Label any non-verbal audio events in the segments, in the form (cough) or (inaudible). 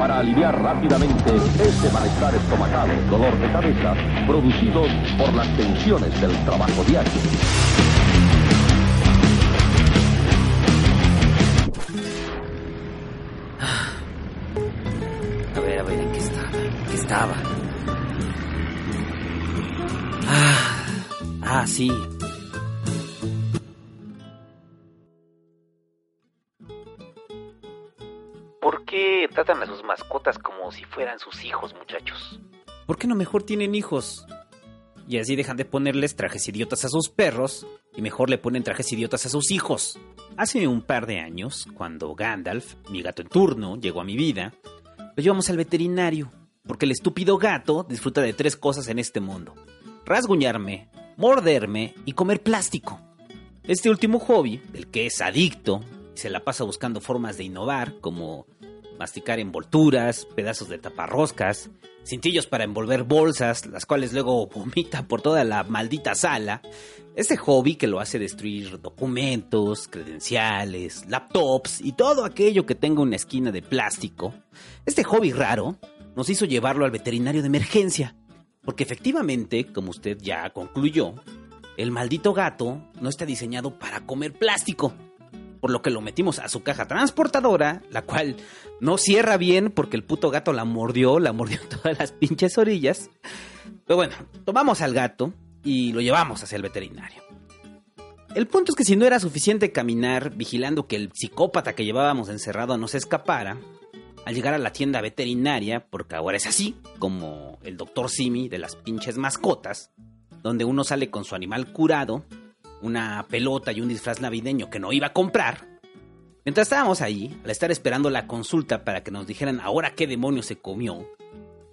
para aliviar rápidamente ese malestar estomacal, dolor de cabeza, producidos por las tensiones del trabajo diario. A ver, a ver, ¿en qué estaba? ¿En qué estaba? Ah, ah, sí. Si fueran sus hijos, muchachos? ¿Por qué no mejor tienen hijos? Y así dejan de ponerles trajes idiotas a sus perros y mejor le ponen trajes idiotas a sus hijos. Hace un par de años, cuando Gandalf, mi gato en turno, llegó a mi vida, lo llevamos al veterinario, porque el estúpido gato disfruta de tres cosas en este mundo. Rasguñarme, morderme y comer plástico. Este último hobby, del que es adicto, y se la pasa buscando formas de innovar, como masticar envolturas, pedazos de taparroscas, cintillos para envolver bolsas, las cuales luego (laughs) vomita por toda la maldita sala. Este hobby que lo hace destruir documentos, credenciales, laptops y todo aquello que tenga una esquina de plástico. Este hobby raro nos hizo llevarlo al veterinario de emergencia, porque efectivamente, como usted ya concluyó, el maldito gato no está diseñado para comer plástico por lo que lo metimos a su caja transportadora, la cual no cierra bien porque el puto gato la mordió, la mordió todas las pinches orillas. Pero bueno, tomamos al gato y lo llevamos hacia el veterinario. El punto es que si no era suficiente caminar vigilando que el psicópata que llevábamos encerrado no se escapara, al llegar a la tienda veterinaria, porque ahora es así, como el doctor Simi de las pinches mascotas, donde uno sale con su animal curado una pelota y un disfraz navideño que no iba a comprar. Mientras estábamos ahí, al estar esperando la consulta para que nos dijeran ahora qué demonio se comió,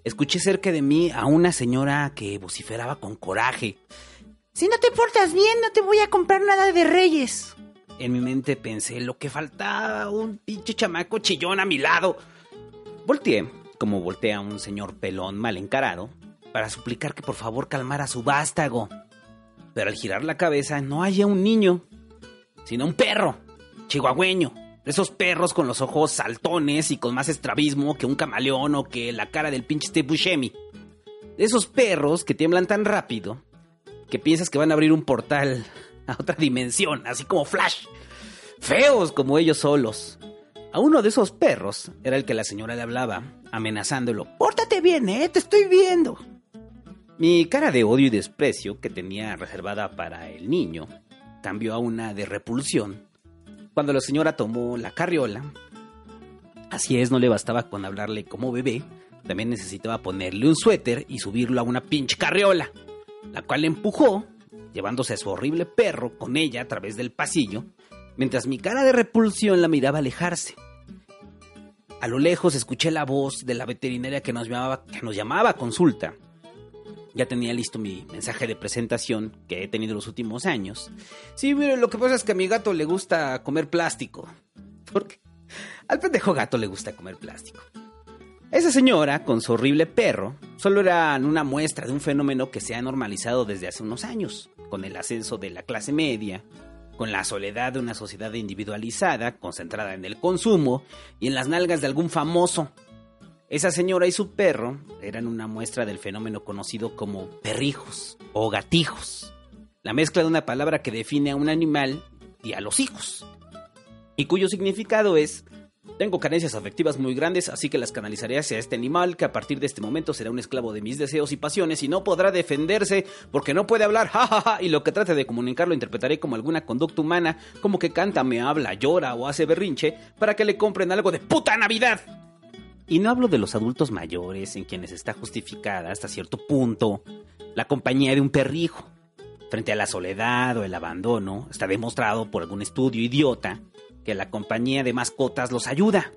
escuché cerca de mí a una señora que vociferaba con coraje. Si no te portas bien, no te voy a comprar nada de Reyes. En mi mente pensé, lo que faltaba, un pinche chamaco chillón a mi lado. Volteé, como voltea un señor pelón mal encarado, para suplicar que por favor calmara su vástago pero al girar la cabeza no haya un niño, sino un perro, chihuahueño. Esos perros con los ojos saltones y con más estrabismo que un camaleón o que la cara del pinche Steve Buscemi. Esos perros que tiemblan tan rápido que piensas que van a abrir un portal a otra dimensión, así como Flash. Feos como ellos solos. A uno de esos perros era el que la señora le hablaba, amenazándolo. Pórtate bien, eh, te estoy viendo. Mi cara de odio y desprecio que tenía reservada para el niño cambió a una de repulsión cuando la señora tomó la carriola. Así es, no le bastaba con hablarle como bebé, también necesitaba ponerle un suéter y subirlo a una pinche carriola, la cual empujó, llevándose a su horrible perro con ella a través del pasillo, mientras mi cara de repulsión la miraba alejarse. A lo lejos escuché la voz de la veterinaria que nos llamaba, que nos llamaba a consulta ya tenía listo mi mensaje de presentación que he tenido los últimos años. Sí, mire, lo que pasa es que a mi gato le gusta comer plástico. Porque al pendejo gato le gusta comer plástico. Esa señora, con su horrible perro, solo era una muestra de un fenómeno que se ha normalizado desde hace unos años, con el ascenso de la clase media, con la soledad de una sociedad individualizada, concentrada en el consumo y en las nalgas de algún famoso esa señora y su perro eran una muestra del fenómeno conocido como perrijos o gatijos, la mezcla de una palabra que define a un animal y a los hijos, y cuyo significado es tengo carencias afectivas muy grandes, así que las canalizaré hacia este animal que a partir de este momento será un esclavo de mis deseos y pasiones y no podrá defenderse porque no puede hablar, jajaja, y lo que trate de comunicarlo interpretaré como alguna conducta humana, como que canta, me habla, llora o hace berrinche para que le compren algo de puta Navidad. Y no hablo de los adultos mayores en quienes está justificada hasta cierto punto la compañía de un perrijo. Frente a la soledad o el abandono, está demostrado por algún estudio idiota que la compañía de mascotas los ayuda.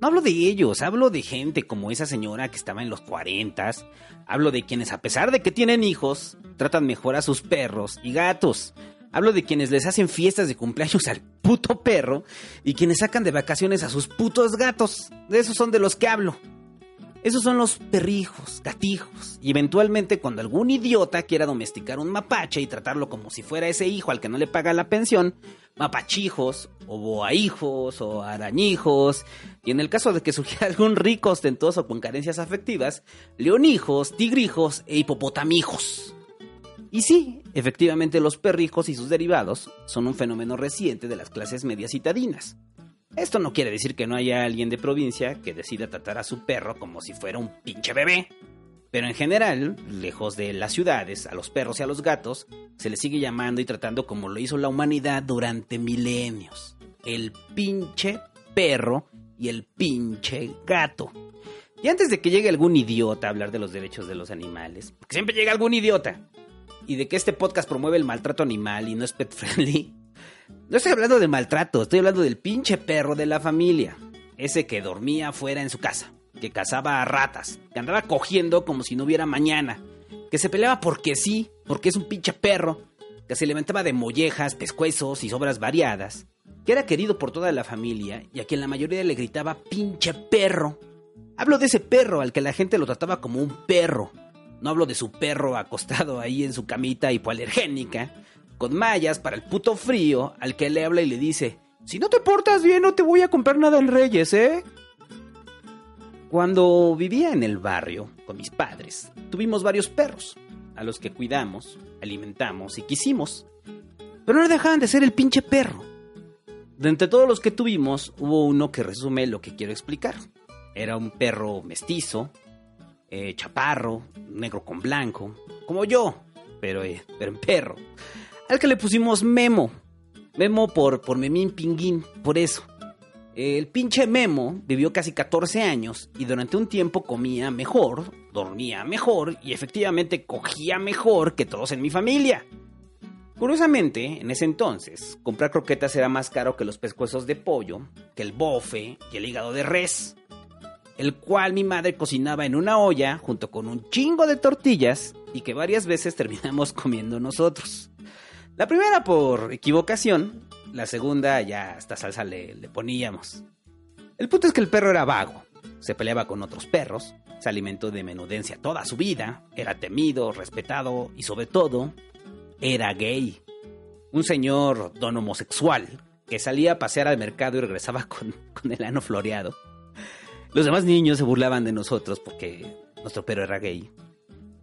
No hablo de ellos, hablo de gente como esa señora que estaba en los cuarentas. Hablo de quienes, a pesar de que tienen hijos, tratan mejor a sus perros y gatos, Hablo de quienes les hacen fiestas de cumpleaños al puto perro y quienes sacan de vacaciones a sus putos gatos. De esos son de los que hablo. Esos son los perrijos, gatijos. Y eventualmente cuando algún idiota quiera domesticar un mapache y tratarlo como si fuera ese hijo al que no le paga la pensión, mapachijos, o boahijos, o arañijos, y en el caso de que (laughs) surgiera algún rico ostentoso con carencias afectivas, leonijos, tigrijos e hipopotamijos. Y sí, efectivamente los perrijos y sus derivados son un fenómeno reciente de las clases medias citadinas. Esto no quiere decir que no haya alguien de provincia que decida tratar a su perro como si fuera un pinche bebé. Pero en general, lejos de las ciudades, a los perros y a los gatos, se les sigue llamando y tratando como lo hizo la humanidad durante milenios. El pinche perro y el pinche gato. Y antes de que llegue algún idiota a hablar de los derechos de los animales, porque siempre llega algún idiota, y de que este podcast promueve el maltrato animal y no es pet friendly, no estoy hablando de maltrato, estoy hablando del pinche perro de la familia. Ese que dormía fuera en su casa, que cazaba a ratas, que andaba cogiendo como si no hubiera mañana, que se peleaba porque sí, porque es un pinche perro, que se alimentaba de mollejas, pescuezos y sobras variadas, que era querido por toda la familia y a quien la mayoría le gritaba pinche perro. Hablo de ese perro al que la gente lo trataba como un perro. No hablo de su perro acostado ahí en su camita hipoalergénica, con mallas para el puto frío, al que le habla y le dice, si no te portas bien no te voy a comprar nada en Reyes, ¿eh? Cuando vivía en el barrio con mis padres, tuvimos varios perros, a los que cuidamos, alimentamos y quisimos. Pero no dejaban de ser el pinche perro. De entre todos los que tuvimos, hubo uno que resume lo que quiero explicar. Era un perro mestizo, eh, chaparro, negro con blanco, como yo, pero, eh, pero en perro al que le pusimos Memo. Memo por, por Memín Pinguín, por eso. El pinche Memo vivió casi 14 años y durante un tiempo comía mejor, dormía mejor y efectivamente cogía mejor que todos en mi familia. Curiosamente, en ese entonces, comprar croquetas era más caro que los pescuezos de pollo, que el bofe y el hígado de res, el cual mi madre cocinaba en una olla junto con un chingo de tortillas y que varias veces terminamos (laughs) comiendo nosotros. La primera por equivocación, la segunda ya hasta salsa le, poníamos. El punto es que el perro era vago, se peleaba con otros perros, se alimentó de menudencia toda su vida, era temido, respetado y sobre todo, era gay. Un señor don homosexual que salía a pasear al mercado y regresaba (laughs) con, el ano floreado. Los demás niños se burlaban de nosotros porque nuestro perro era gay.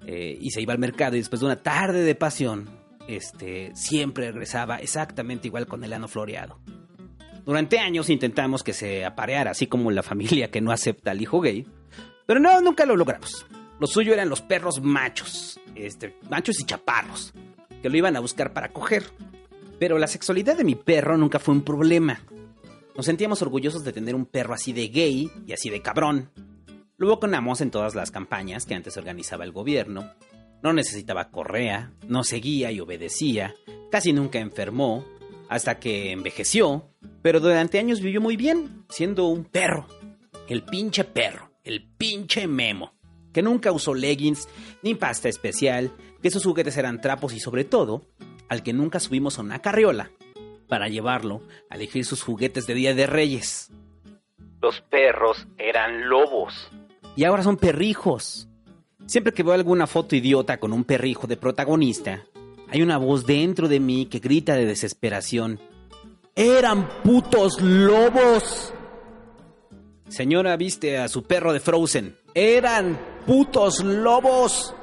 Eh, y se iba al mercado y después de una tarde de pasión este, siempre regresaba exactamente igual con el ano floreado. Durante años intentamos que se apareara, así como la familia que no acepta al hijo gay, pero no, nunca lo logramos. Lo suyo eran los perros machos, este, machos y chaparros, que lo iban a buscar para coger. Pero la sexualidad de mi perro nunca fue un problema. Nos sentíamos orgullosos de tener un perro así de gay y así de cabrón. Lo vacunamos en todas las campañas que antes organizaba el gobierno no necesitaba correa, no seguía y obedecía, casi nunca enfermó, hasta que envejeció, pero durante años vivió muy bien, siendo un perro. El pinche perro, el pinche memo, que nunca usó leggings ni pasta especial, que sus juguetes eran trapos y sobre todo, al que nunca subimos a una carriola para llevarlo a elegir sus juguetes de Día de Reyes. Los perros eran lobos. Y ahora son perrijos. Siempre que veo alguna foto idiota con un perrijo de protagonista, hay una voz dentro de mí que grita de desesperación. ¡Eran putos lobos! Señora, viste a su perro de Frozen. ¡Eran putos lobos!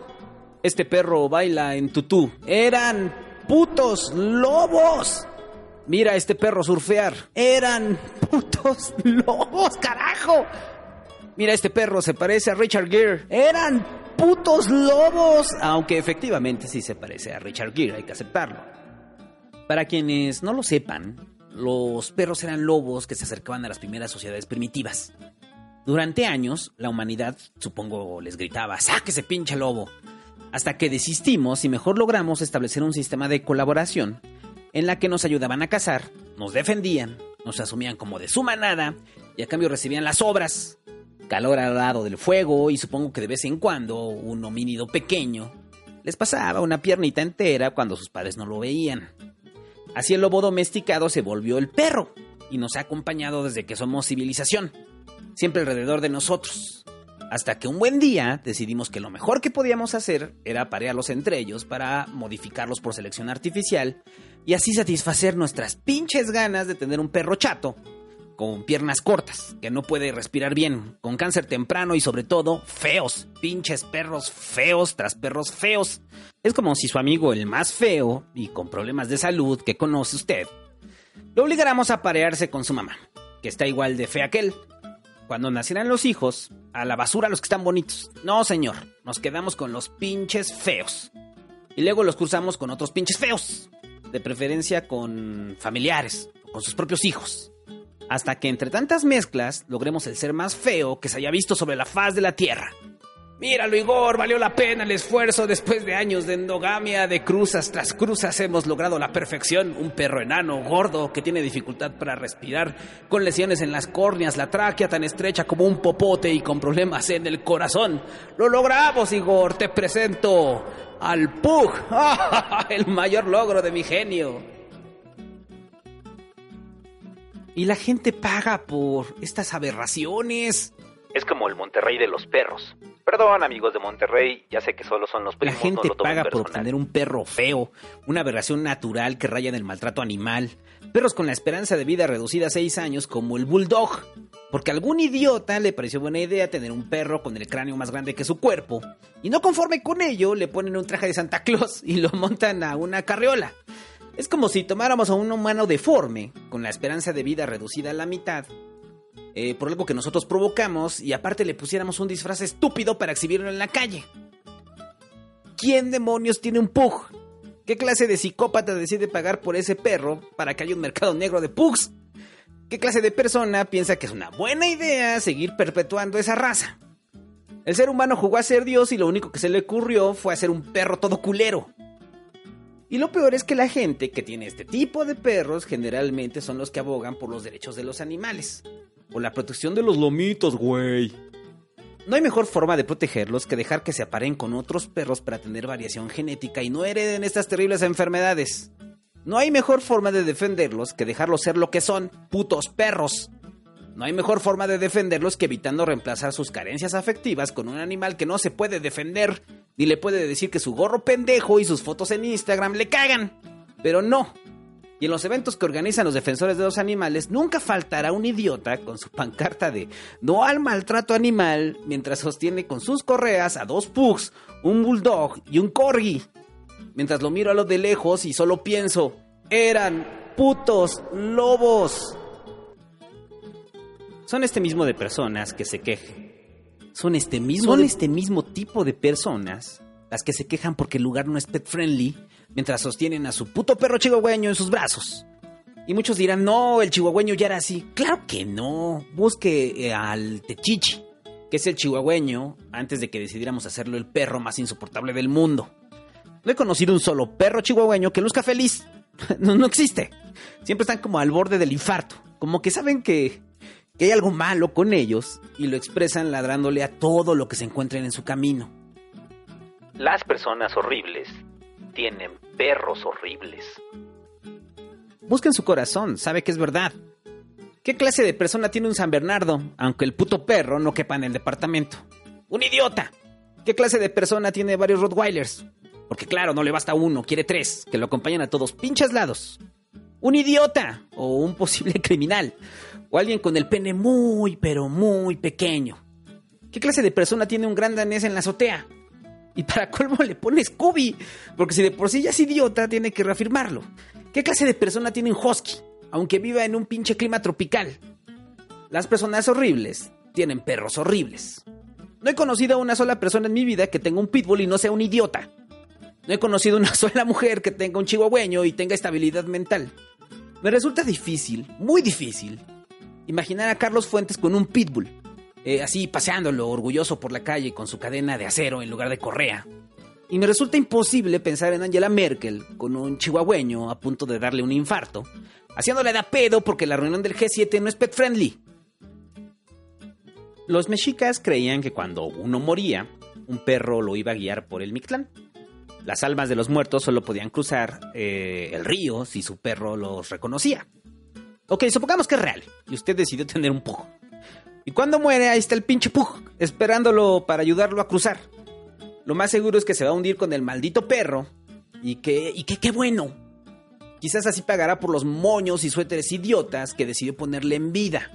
Este perro baila en tutú. ¡Eran putos lobos! Mira a este perro surfear. ¡Eran putos lobos, carajo! Mira, este perro se parece a Richard Gere. ¡Eran putos lobos. Aunque efectivamente sí se parece a Richard Gere, hay que aceptarlo. Para quienes no lo sepan, los perros eran lobos que se acercaban a las primeras sociedades primitivas. Durante años, la humanidad, supongo, les gritaba, ¡sáquese pinche lobo! Hasta que desistimos y mejor logramos establecer un sistema de colaboración en la que nos ayudaban a cazar, nos defendían, nos asumían como de su manada y a cambio recibían las obras, calor al lado del fuego y supongo que de vez en cuando un homínido pequeño les pasaba una piernita entera cuando sus padres no lo veían. Así el lobo domesticado se volvió el perro y nos ha acompañado desde que somos civilización, siempre alrededor de nosotros. Hasta que un buen día decidimos que lo mejor que podíamos hacer era parearlos entre ellos para modificarlos por selección artificial y así satisfacer nuestras pinches ganas de tener un perro chato con piernas cortas, que no puede respirar bien, con cáncer temprano y sobre todo feos, pinches perros feos tras perros feos. Es como si su amigo el más feo y con problemas de salud que conoce usted, lo obligáramos a parearse con su mamá, que está igual de fea que él. Cuando nacieran los hijos, a la basura los que están bonitos. No, señor, nos quedamos con los pinches feos. Y luego los cruzamos con otros pinches feos. De preferencia con familiares, con sus propios hijos hasta que entre tantas mezclas logremos el ser más feo que se haya visto sobre la faz de la Tierra. Míralo, Igor, valió la pena el esfuerzo después de años de endogamia, de cruzas tras cruzas hemos logrado la perfección. Un perro enano, gordo, que tiene dificultad para respirar, con lesiones en las córneas, la tráquea tan estrecha como un popote y con problemas en el corazón. Lo logramos, Igor, te presento al Pug, (laughs) el mayor logro de mi genio. Y la gente paga por estas aberraciones. Es como el Monterrey de los perros. Perdón, amigos de Monterrey, ya sé que solo son los primos. La gente paga por obtener un perro feo, una aberración natural que raya en el maltrato animal. Perros con la esperanza de vida reducida a 6 años, como el Bulldog. Porque a algún idiota le pareció buena idea tener un perro con el cráneo más grande que su cuerpo. Y no conforme con ello, le ponen un traje de Santa Claus y lo montan a una carriola. Es como si tomáramos a un humano deforme, con la esperanza de vida reducida a la mitad, eh, por algo que nosotros provocamos, y aparte le pusiéramos un disfraz estúpido para exhibirlo en la calle. ¿Quién demonios tiene un pug? ¿Qué clase de psicópata decide pagar por ese perro para que haya un mercado negro de pugs? ¿Qué clase de persona piensa que es una buena idea seguir perpetuando esa raza? El ser humano jugó a ser Dios y lo único que se le ocurrió fue hacer un perro todo culero. Y lo peor es que la gente que tiene este tipo de perros generalmente son los que abogan por los derechos de los animales. O la protección de los lomitos, güey. No hay mejor forma de protegerlos que dejar que se aparen con otros perros para tener variación genética y no hereden estas terribles enfermedades. No hay mejor forma de defenderlos que dejarlos ser lo que son, putos perros. No hay mejor forma de defenderlos que evitando reemplazar sus carencias afectivas con un animal que no se puede defender, ni le puede decir que su gorro pendejo y sus fotos en Instagram le cagan. Pero no. Y en los eventos que organizan los defensores de los animales, nunca faltará un idiota con su pancarta de no al maltrato animal mientras sostiene con sus correas a dos pugs, un bulldog y un corgi. Mientras lo miro a lo de lejos y solo pienso, eran putos lobos. Son este mismo de personas que se quejan. Son este mismo, Son este mismo tipo de personas las que se quejan porque el lugar no es pet friendly mientras sostienen a su puto perro chihuahueño en sus brazos. Y muchos dirán, no, el chihuahueño ya era así. Claro que no. Busque eh, al Techichi, que es el chihuahueño, antes de que decidiéramos hacerlo el perro más insoportable del mundo. No he conocido un solo perro chihuahueño que luzca feliz. (laughs) no, no existe. Siempre están como al borde del infarto. Como que saben que que hay algo malo con ellos y lo expresan ladrándole a todo lo que se encuentren en su camino. Las personas horribles tienen perros horribles. Busca en su corazón, sabe que es verdad. ¿Qué clase de persona tiene un San Bernardo, aunque el puto perro no quepa en el departamento? ¡Un idiota! ¿Qué clase de persona tiene varios Rottweilers? Porque claro, no le basta uno, quiere tres, que lo acompañan a todos pinches lados. ¡Un idiota! O un posible (laughs) criminal o alguien con el pene muy, pero muy pequeño. ¿Qué clase de persona tiene un gran danés en la azotea? Y para colmo le pone Scooby, porque si de por sí ya es idiota, tiene que reafirmarlo. ¿Qué clase de persona tiene un husky, aunque viva en un pinche clima tropical? Las personas horribles tienen perros horribles. No he conocido a una sola persona en mi vida que tenga un pitbull y no sea un idiota. No he conocido a una (laughs) sola mujer que tenga un chihuahueño y tenga estabilidad mental. Me resulta difícil, muy difícil, Imaginar a Carlos Fuentes con un pitbull, eh, así paseándolo orgulloso por la calle con su cadena de acero en lugar de correa. Y me resulta imposible pensar en Angela Merkel con un chihuahueño a punto de darle un infarto, haciéndole da pedo porque la reunión del G7 no es pet friendly. Los mexicas creían que cuando uno moría, un perro lo iba a guiar por el Mictlán. Las almas de los muertos solo podían cruzar eh, el río si su perro los reconocía. Ok, supongamos que es real y usted decidió tener un poco. Y cuando muere, ahí está el pinche Pug, esperándolo para ayudarlo a cruzar. Lo más seguro es que se va a hundir con el maldito perro. Y que, y que qué bueno. Quizás así pagará por los moños y suéteres idiotas que decidió ponerle en vida.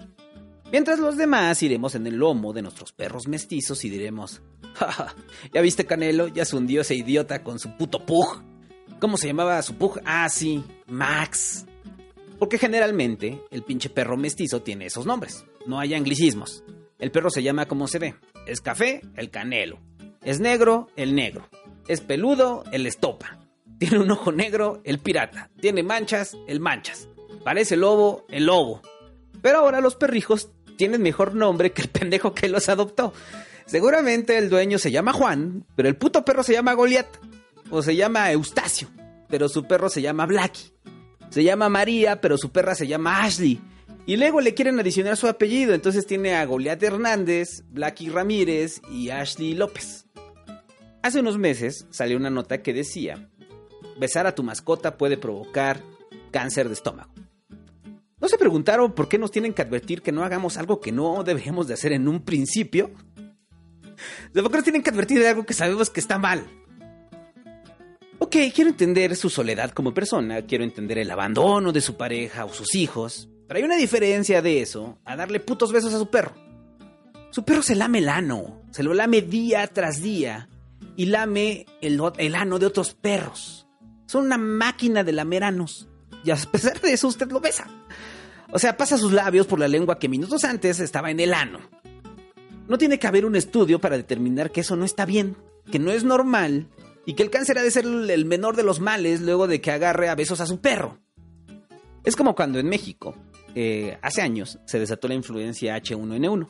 Mientras los demás iremos en el lomo de nuestros perros mestizos y diremos, "Ja, ¿ya viste Canelo? Ya se hundió ese idiota con su puto pug. ¿Cómo se llamaba su pug? Ah, sí, Max. Porque generalmente el pinche perro mestizo tiene esos nombres. No hay anglicismos. El perro se llama como se ve. Es café, el canelo. Es negro, el negro. Es peludo, el estopa. Tiene un ojo negro, el pirata. Tiene manchas, el manchas. Parece lobo, el lobo. Pero ahora los perrijos tienen mejor nombre que el pendejo que los adoptó. Seguramente el dueño se llama Juan, pero el puto perro se llama Goliat. O se llama Eustacio, pero su perro se llama Blacky. Se llama María, pero su perra se llama Ashley. Y luego le quieren adicionar su apellido, entonces tiene a Goliat Hernández, Blacky Ramírez y Ashley López. Hace unos meses salió una nota que decía, besar a tu mascota puede provocar cáncer de estómago. ¿No se preguntaron por qué nos tienen que advertir que no hagamos algo que no deberíamos de hacer en un principio? ¿De por qué nos tienen que advertir de algo que sabemos que está mal? Ok, quiero entender su soledad como persona, quiero entender el abandono de su pareja o sus hijos, pero hay una diferencia de eso a darle putos besos a su perro. Su perro se lame el ano, se lo lame día tras día y lame el, el ano de otros perros. Son una máquina de lamer anos y a pesar de eso usted lo besa. O sea, pasa sus labios por la lengua que minutos antes estaba en el ano. No tiene que haber un estudio para determinar que eso no está bien, que no es normal y que el cáncer ha de ser el menor de los males luego de que agarre a besos a su perro. Es como cuando en México, eh, hace años, se desató la influencia H1N1.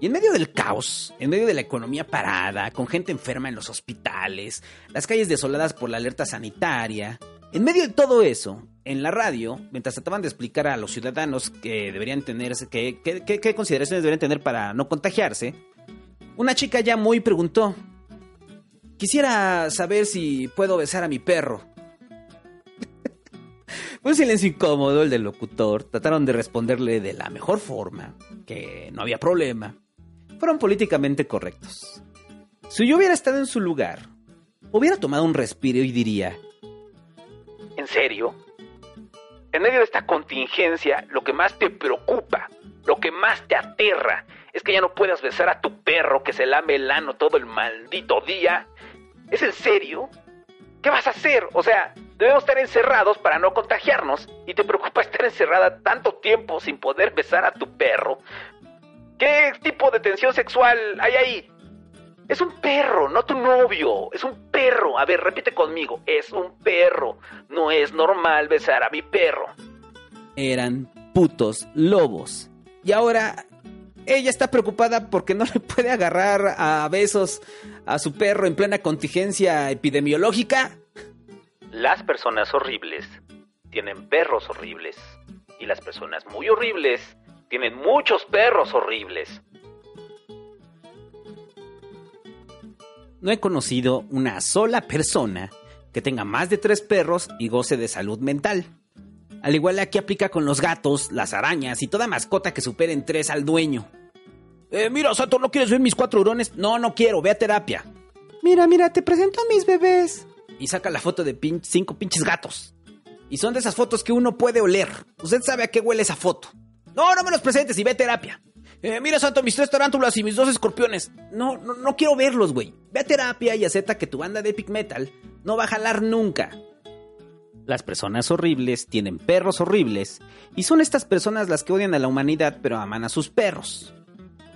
Y en medio del caos, en medio de la economía parada, con gente enferma en los hospitales, las calles desoladas por la alerta sanitaria, en medio de todo eso, en la radio, mientras trataban de explicar a los ciudadanos que deberían tener, qué que, consideraciones deberían tener para no contagiarse, una chica ya muy preguntó, quisiera saber si puedo besar a mi perro. Un silencio incómodo el del locutor, trataron de responderle de la mejor forma, que no había problema. Fueron políticamente correctos. Si yo hubiera estado en su lugar, hubiera tomado un respiro y diría, ¿En serio? En medio de esta contingencia, lo que más te preocupa, lo que más te aterra, es que ya no puedas besar a tu perro que se lame el ano todo el maldito día. ¿Es en serio? ¿Qué vas a hacer? O sea, debemos estar encerrados para no contagiarnos y te preocupa estar encerrada tanto tiempo sin poder besar a tu perro. ¿Qué tipo de tensión sexual hay ahí? Es un perro, no tu novio. Es un perro. A ver, repite conmigo. Es un perro. No es normal besar a mi perro. Eran putos lobos. Y ahora ella está preocupada porque no le puede agarrar a besos a su perro en plena contingencia epidemiológica. Las personas horribles tienen perros horribles. Y las personas muy horribles tienen muchos perros horribles. no he conocido una sola persona que tenga más de tres perros y goce de salud mental. Al igual aquí aplica con los gatos, las arañas y toda mascota que superen tres al dueño. Eh, mira, Sato, ¿no quieres ver mis cuatro hurones? No, no quiero, ve a terapia. Mira, mira, te presento a mis bebés. Y saca la foto de cinco pinches gatos. Y son de esas fotos que uno puede oler. Usted sabe a qué huele esa foto. No, no me los presentes y ve a terapia. Eh, mira, Santo, mis tres tarántulas y mis dos escorpiones. No, no, no quiero verlos, güey. Ve a terapia y acepta que tu banda de epic metal no va a jalar nunca. Las personas horribles tienen perros horribles y son estas personas las que odian a la humanidad pero aman a sus perros.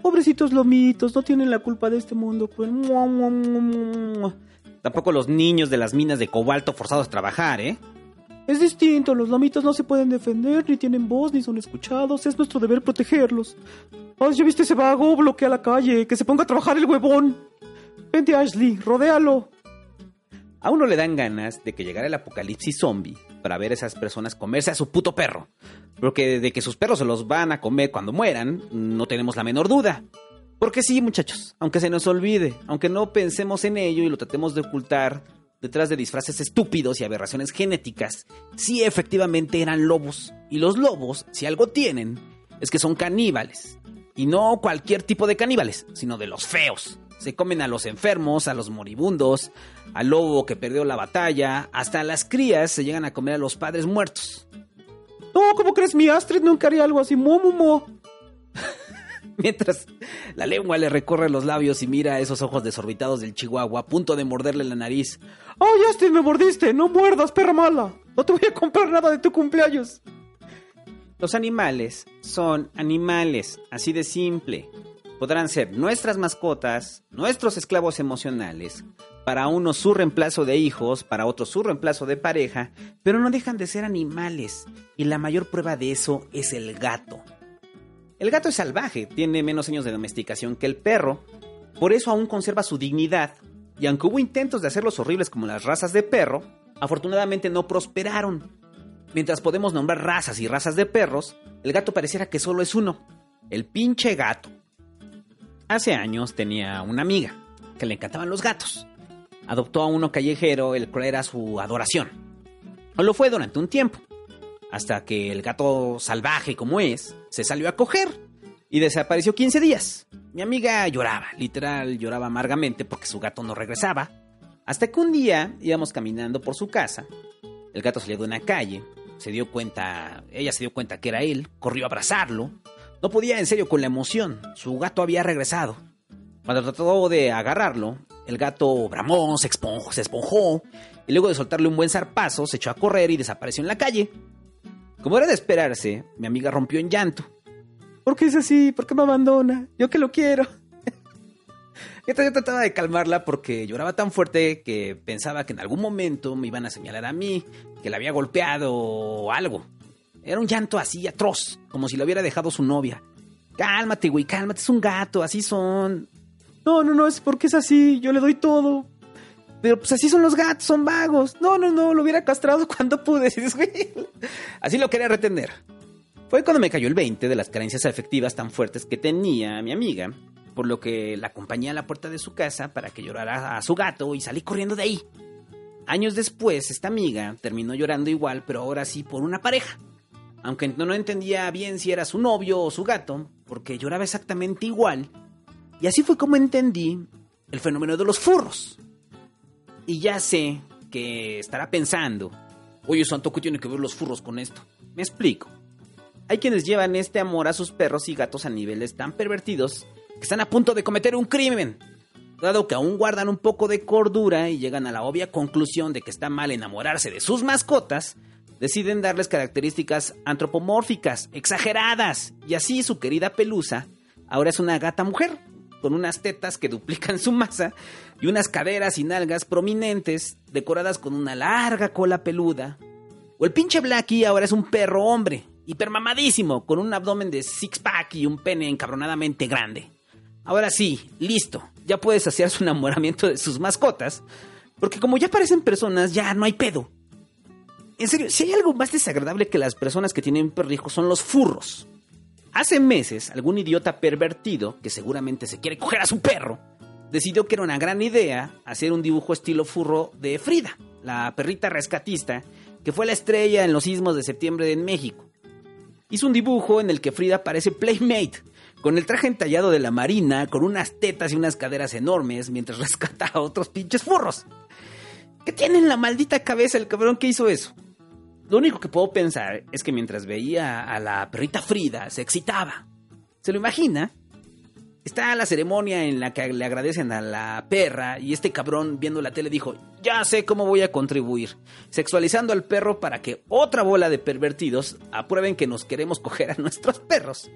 Pobrecitos lomitos, no tienen la culpa de este mundo Tampoco los niños de las minas de cobalto forzados a trabajar, ¿eh? Es distinto, los lomitos no se pueden defender, ni tienen voz, ni son escuchados, es nuestro deber protegerlos. Ay, ¿ya viste ese vago? Bloquea la calle, que se ponga a trabajar el huevón. Vente, Ashley, rodéalo. A uno le dan ganas de que llegara el apocalipsis zombie para ver a esas personas comerse a su puto perro. Porque de que sus perros se los van a comer cuando mueran, no tenemos la menor duda. Porque sí, muchachos, aunque se nos olvide, aunque no pensemos en ello y lo tratemos de ocultar, detrás de disfraces estúpidos y aberraciones genéticas, sí efectivamente eran lobos. Y los lobos, si algo tienen, es que son caníbales. Y no cualquier tipo de caníbales, sino de los feos. Se comen a los enfermos, a los moribundos, al lobo que perdió la batalla, hasta las crías se llegan a comer a los padres muertos. No, ¿cómo crees? Mi Astrid nunca haría algo así. Mo, mo, mo. (laughs) Mientras la lengua le recorre los labios y mira esos ojos desorbitados del chihuahua a punto de morderle la nariz. ¡Ay, Astrid, me mordiste! ¡No muerdas, perra mala! No te voy a comprar nada de tu cumpleaños. Los animales son animales, así de simple. Podrán ser nuestras mascotas, nuestros esclavos emocionales, para unos su reemplazo de hijos, para otros su reemplazo de pareja, pero no dejan de ser animales. Y la mayor prueba de eso es el gato. El gato es salvaje, tiene menos años de domesticación que el perro, por eso aún conserva su dignidad, y aunque hubo intentos de hacerlos horribles como las razas de perro, afortunadamente no prosperaron. Mientras podemos nombrar razas y razas de perros, el gato pareciera que solo es uno, el pinche gato. Hace años tenía una amiga que le encantaban los gatos. Adoptó a uno callejero, el cual era su adoración. O lo fue durante un tiempo, hasta que el gato salvaje como es, se salió a coger y desapareció 15 días. Mi amiga lloraba, literal lloraba amargamente porque su gato no regresaba. Hasta que un día íbamos caminando por su casa, el gato salió de una calle, se dio cuenta, ella se dio cuenta que era él, corrió a abrazarlo, no podía en serio con la emoción. Su gato había regresado. Cuando trató de agarrarlo, el gato bramó, se, esponjó, se esponjó y luego de soltarle un buen zarpazo se echó a correr y desapareció en la calle. Como era de esperarse, mi amiga rompió en llanto. ¿Por qué es así? ¿Por qué me abandona? Yo que lo quiero. (laughs) Yo trataba de calmarla porque lloraba tan fuerte que pensaba que en algún momento me iban a señalar a mí, que la había golpeado o algo. Era un llanto así atroz, como si lo hubiera dejado su novia. Cálmate, güey, cálmate, es un gato, así son. No, no, no, es porque es así, yo le doy todo. Pero pues así son los gatos, son vagos. No, no, no, lo hubiera castrado (laughs) cuando pude. Así lo quería retener. Fue cuando me cayó el 20 de las carencias afectivas tan fuertes que tenía mi amiga, por lo que la acompañé a la puerta de su casa para que llorara a su gato y salí corriendo de ahí. Años después, esta amiga terminó llorando igual, pero ahora sí por una pareja aunque no entendía bien si era su novio o su gato, porque lloraba exactamente igual. Y así fue como entendí el fenómeno de los furros. Y ya sé que estará pensando, oye Santo, ¿qué tiene que ver los furros con esto? Me explico. Hay quienes llevan este amor a sus perros y gatos a niveles tan pervertidos que están a punto de cometer un crimen. Dado que aún guardan un poco de cordura y llegan a la obvia conclusión de que está mal enamorarse de sus mascotas, deciden darles características antropomórficas, exageradas, y así su querida pelusa ahora es una gata mujer, con unas tetas que duplican (laughs) su masa y unas caderas y nalgas prominentes, decoradas con una larga cola peluda. O el pinche Blackie ahora es un perro hombre, hipermamadísimo, con un abdomen de six-pack y un pene encabronadamente grande. Ahora sí, listo, ya puedes hacer su enamoramiento de sus mascotas, porque como ya parecen personas, ya no hay pedo en serio, si hay algo más desagradable que las personas que tienen perrijos son los furros. Hace meses, algún idiota pervertido, que seguramente se quiere coger a su perro, decidió que era una gran idea hacer un dibujo estilo furro de Frida, la perrita rescatista, que fue la estrella en los sismos de septiembre en México. Hizo un dibujo en el que Frida parece Playmate, con el traje entallado de la marina, con unas tetas y unas caderas enormes, mientras (laughs) rescata a otros pinches furros. ¿Qué tiene en la maldita cabeza el cabrón que hizo eso? Lo único que puedo pensar es que mientras veía a la perrita Frida, se excitaba. ¿Se lo imagina? Está la ceremonia en la que le agradecen a la perra y este cabrón viendo la tele dijo, ya sé cómo voy a contribuir, sexualizando al perro para que otra bola de pervertidos aprueben que nos queremos coger a nuestros perros.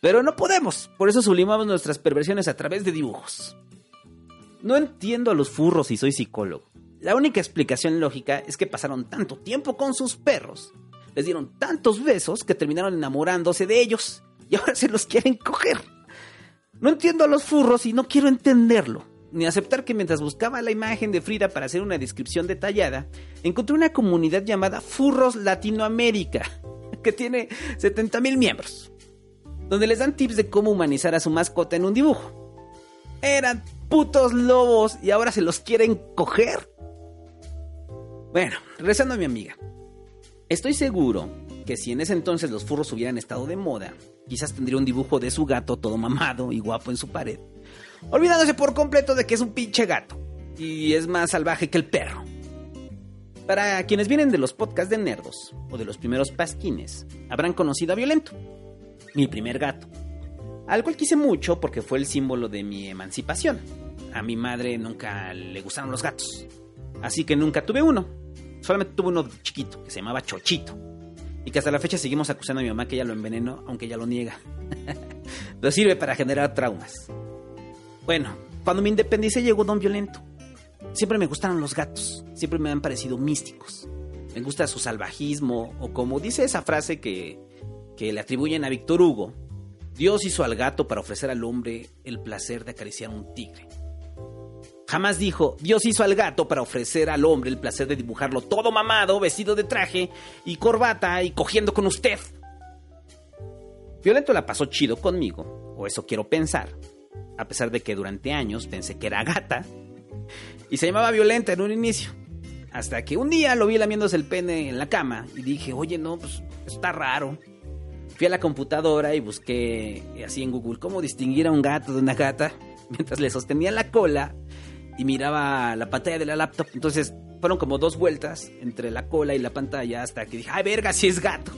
Pero no podemos, por eso sublimamos nuestras perversiones a través de dibujos. No entiendo a los furros y soy psicólogo. La única explicación lógica es que pasaron tanto tiempo con sus perros, les dieron tantos besos que terminaron enamorándose de ellos y ahora se los quieren coger. No entiendo a los furros y no quiero entenderlo, ni aceptar que mientras buscaba la imagen de Frida para hacer una descripción detallada, encontré una comunidad llamada Furros Latinoamérica, (laughs) que tiene 70 mil miembros, donde les dan tips de cómo humanizar a su mascota en un dibujo. Eran putos lobos y ahora se los quieren coger. Bueno, regresando a mi amiga. Estoy seguro que si en ese entonces los furros hubieran estado de moda, quizás tendría un dibujo de su gato todo mamado y guapo en su pared, olvidándose por completo de que es un pinche gato y es más salvaje que el perro. Para quienes vienen de los podcasts de nerdos o de los primeros pasquines, habrán conocido a Violento, mi primer gato, al cual quise mucho porque fue el símbolo de mi emancipación. A mi madre nunca le gustaron los gatos, así que nunca tuve uno. Solamente tuve uno chiquito que se llamaba Chochito. Y que hasta la fecha seguimos acusando a mi mamá que ella lo envenenó, aunque ella lo niega. (laughs) Pero sirve para generar traumas. Bueno, cuando me independicé llegó Don Violento. Siempre me gustaron los gatos, siempre me han parecido místicos. Me gusta su salvajismo, o como dice esa frase que, que le atribuyen a Víctor Hugo, Dios hizo al gato para ofrecer al hombre el placer de acariciar un tigre. Jamás dijo, Dios hizo al gato para ofrecer al hombre el placer de dibujarlo todo mamado, vestido de traje y corbata y cogiendo con usted. Violento la pasó chido conmigo, o eso quiero pensar, a pesar de que durante años pensé que era gata y se llamaba Violenta en un inicio. Hasta que un día lo vi lamiéndose el pene en la cama y dije, oye, no, pues está raro. Fui a la computadora y busqué así en Google cómo distinguir a un gato de una gata (laughs) mientras le sostenía la cola y miraba la pantalla de la laptop. Entonces fueron como dos vueltas entre la cola y la pantalla hasta que dije, ay, verga, si es gato.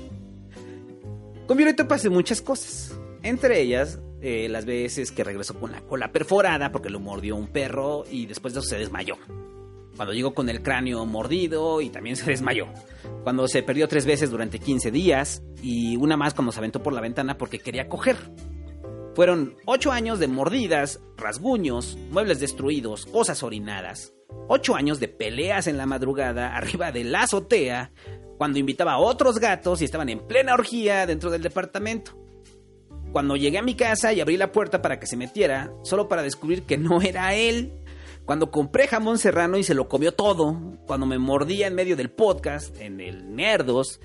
Con Violeta pasé muchas cosas. Entre ellas, eh, las veces que regresó con la cola perforada porque lo mordió un perro y después de eso se desmayó. Cuando llegó con el cráneo mordido y también se desmayó. Cuando se perdió tres veces durante 15 días y una más cuando se aventó por la ventana porque quería coger. Fueron ocho años de mordidas, rasguños, muebles destruidos, cosas orinadas. Ocho años de peleas en la madrugada (laughs) arriba de la azotea cuando invitaba a otros gatos y estaban en plena orgía dentro del departamento. Cuando llegué a mi casa y abrí la puerta para que se metiera, solo para descubrir que no era él. Cuando compré jamón serrano y se lo comió todo. Cuando me mordía en medio del podcast, en el Nerdos.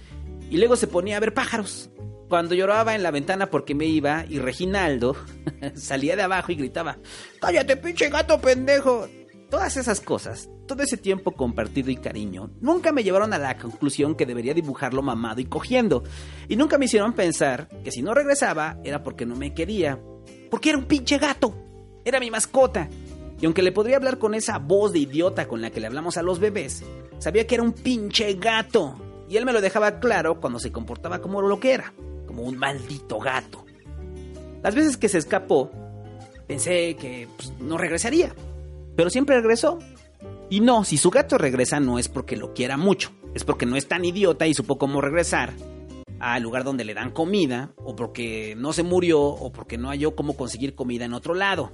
Y luego se ponía a ver pájaros. Cuando lloraba en la ventana porque me iba y Reginaldo (laughs) salía de abajo y gritaba, ¡Cállate pinche gato pendejo! Todas esas cosas, todo ese tiempo compartido y cariño, nunca me llevaron a la conclusión que debería dibujarlo mamado y cogiendo. Y nunca me hicieron pensar que si no regresaba era porque no me quería. Porque era un pinche gato. Era mi mascota. Y aunque le podría hablar con esa voz de idiota con la que le hablamos a los bebés, sabía que era un pinche gato. Y él me lo dejaba claro cuando se comportaba como lo que era, un maldito gato. Las veces que se escapó, pensé que pues, no regresaría pero siempre regresó. Y no, si su gato regresa no es porque lo quiera mucho, es porque no es tan idiota y supo cómo regresar al lugar donde le dan comida, o porque no se murió, o porque no halló cómo conseguir comida en otro lado.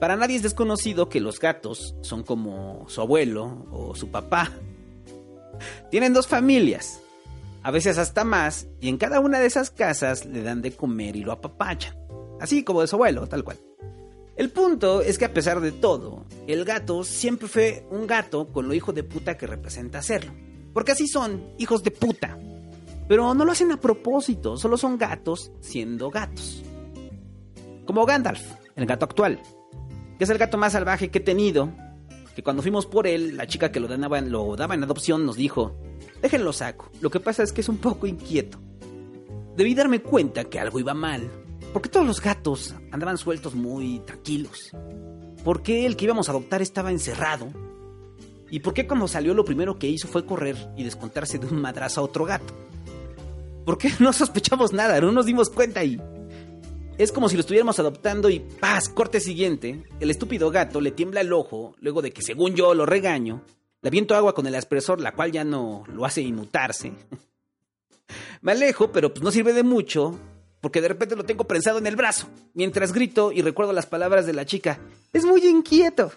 Para nadie es desconocido que los gatos son como su abuelo o su papá. Tienen dos familias, a veces hasta más, y en cada una de esas casas le dan de comer y lo apapachan. Así como de su abuelo, tal cual. El punto es que a pesar de todo, el gato siempre fue un gato con lo hijo de puta que representa serlo. Porque así son, hijos de puta. Pero no lo hacen a propósito, solo son gatos siendo gatos. Como Gandalf, el gato actual, que es el gato más salvaje que he tenido, que cuando fuimos por él, la chica que lo daba, lo daba en adopción nos dijo, déjenlo saco, lo que pasa es que es un poco inquieto. Debí darme cuenta que algo iba mal ¿Por qué todos los gatos andaban sueltos muy tranquilos? ¿Por qué el que íbamos a adoptar estaba encerrado? ¿Y por qué cuando salió lo primero que hizo fue correr y descontarse de un madrazo a otro gato? ¿Por qué (laughs) no sospechamos nada? No nos dimos cuenta y... Es como si lo estuviéramos adoptando y ¡paz! Corte siguiente, el estúpido gato le tiembla el ojo luego de que según yo lo regaño, le aviento agua con el aspersor, la cual ya no lo hace inmutarse. Me alejo, pero pues no sirve de mucho porque de repente lo tengo prensado en el brazo, mientras grito y recuerdo las palabras de la chica. Es muy inquieto.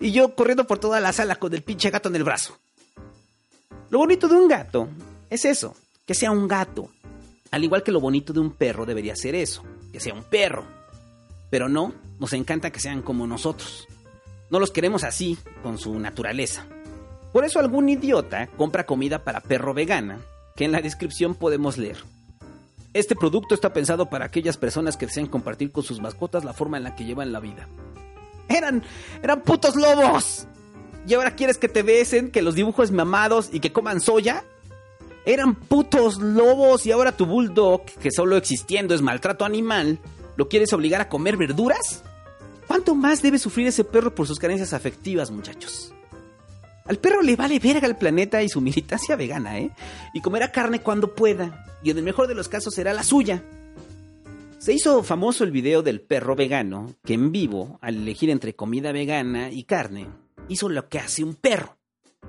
Y yo corriendo por toda la sala con el pinche gato en el brazo. Lo bonito de un gato es eso, que sea un gato. Al igual que lo bonito de un perro debería ser eso, que sea un perro. Pero no, nos encanta que sean como nosotros. No los queremos así, con su naturaleza. Por eso algún idiota compra comida para perro vegana, que en la descripción podemos leer. Este producto está pensado para aquellas personas que desean compartir con sus mascotas la forma en la que llevan la vida. Eran, eran putos lobos. ¿Y ahora quieres que te besen, que los dibujos mamados y que coman soya? Eran putos lobos y ahora tu bulldog, que solo existiendo es maltrato animal, ¿lo quieres obligar a comer verduras? ¿Cuánto más debe sufrir ese perro por sus carencias afectivas, muchachos? Al perro le vale verga el planeta y su militancia vegana, ¿eh? Y comerá carne cuando pueda, y en el mejor de los casos será la suya. Se hizo famoso el video del perro vegano, que en vivo, al elegir entre comida vegana y carne, hizo lo que hace un perro,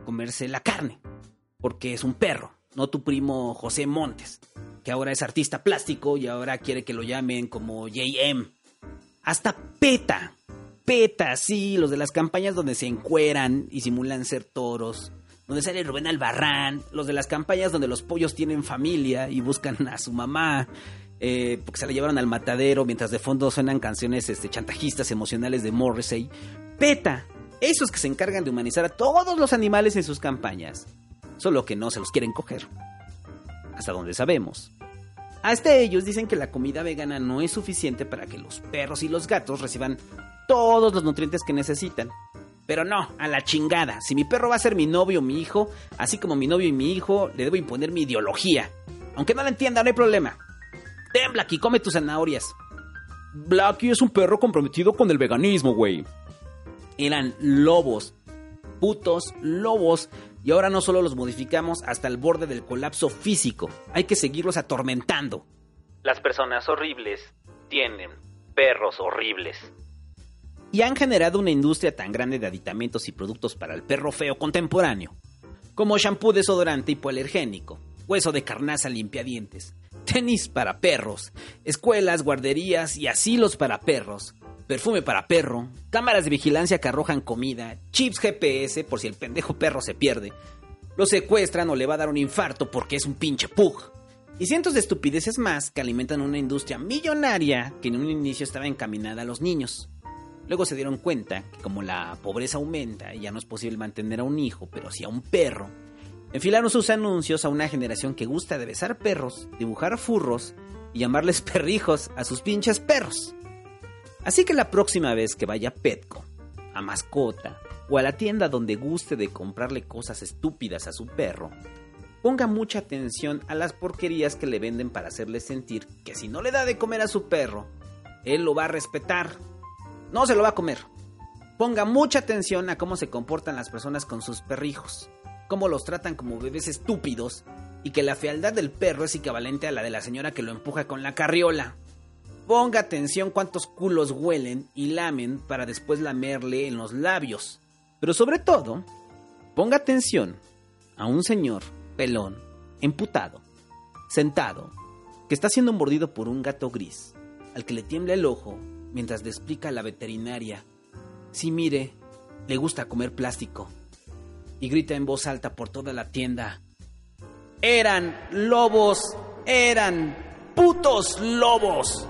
comerse la carne, porque es un perro, no tu primo José Montes, que ahora es artista plástico y ahora quiere que lo llamen como JM. Hasta PETA, PETA, sí, los de las campañas donde se encueran y simulan ser toros, donde sale Rubén Albarrán, los de las campañas donde los pollos tienen familia y buscan a su mamá, eh, porque se la llevaron al matadero mientras de fondo suenan canciones este, chantajistas emocionales de Morrissey. PETA, esos que se encargan de humanizar a todos los animales en sus campañas, solo que no se los quieren coger. Hasta donde sabemos. Hasta ellos dicen que la comida vegana no es suficiente para que los perros y los gatos reciban todos los nutrientes que necesitan. Pero no, a la chingada. Si mi perro va a ser mi novio o mi hijo, así como mi novio y mi hijo, le debo imponer mi ideología. Aunque no la entienda, no hay problema. Ten, Blackie, come tus zanahorias. Blackie es un perro comprometido con el veganismo, güey. Eran lobos. Putos lobos. Y ahora no solo los modificamos hasta el borde del colapso físico, hay que seguirlos atormentando. Las personas horribles tienen perros horribles. Y han generado una industria tan grande de aditamentos y productos para el perro feo contemporáneo, como shampoo desodorante hipoalergénico, hueso de carnaza limpiadientes, tenis para perros, escuelas, guarderías y asilos para perros, perfume para perro, cámaras de vigilancia que arrojan comida, chips GPS por si el pendejo perro se pierde, lo secuestran o le va a dar un infarto porque es un pinche pug. Y cientos de estupideces más que alimentan una industria millonaria que en un inicio estaba encaminada a los niños. Luego se dieron cuenta que como la pobreza aumenta y ya no es posible mantener a un hijo, pero sí a un perro, enfilaron sus anuncios a una generación que gusta de besar perros, dibujar furros y llamarles (laughs) perrijos a sus pinches perros. Así que la próxima vez que vaya a Petco, a mascota o a la tienda donde guste de comprarle cosas estúpidas a su perro, ponga mucha atención a las porquerías que le venden para hacerle sentir que si no le da de comer a su perro, él lo va a respetar. No se lo va a comer. Ponga mucha atención a cómo se comportan las personas con sus perrijos, cómo los tratan como bebés estúpidos y que la fealdad del perro es equivalente a la de la señora que lo empuja con la carriola. Ponga atención cuántos culos huelen y lamen para después lamerle en los labios. Pero sobre todo, ponga atención a un señor pelón, emputado, sentado, que está siendo mordido por un gato gris, al que le tiembla el ojo mientras le explica a la veterinaria, si mire, le gusta comer plástico, y grita en voz alta por toda la tienda, eran lobos, eran putos lobos.